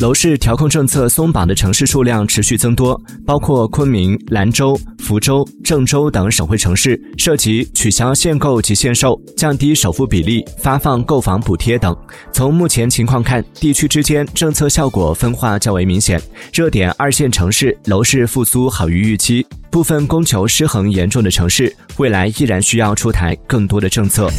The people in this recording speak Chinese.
楼市调控政策松绑的城市数量持续增多包括昆明兰州福州郑州等省会城市涉及取消限购及限售降低首付比例发放购房补贴等。从目前情况看地区之间政策效果分化较为明显热点二线城市楼市复苏好于预期部分供求失衡严重的城市未来依然需要出台更多的政策。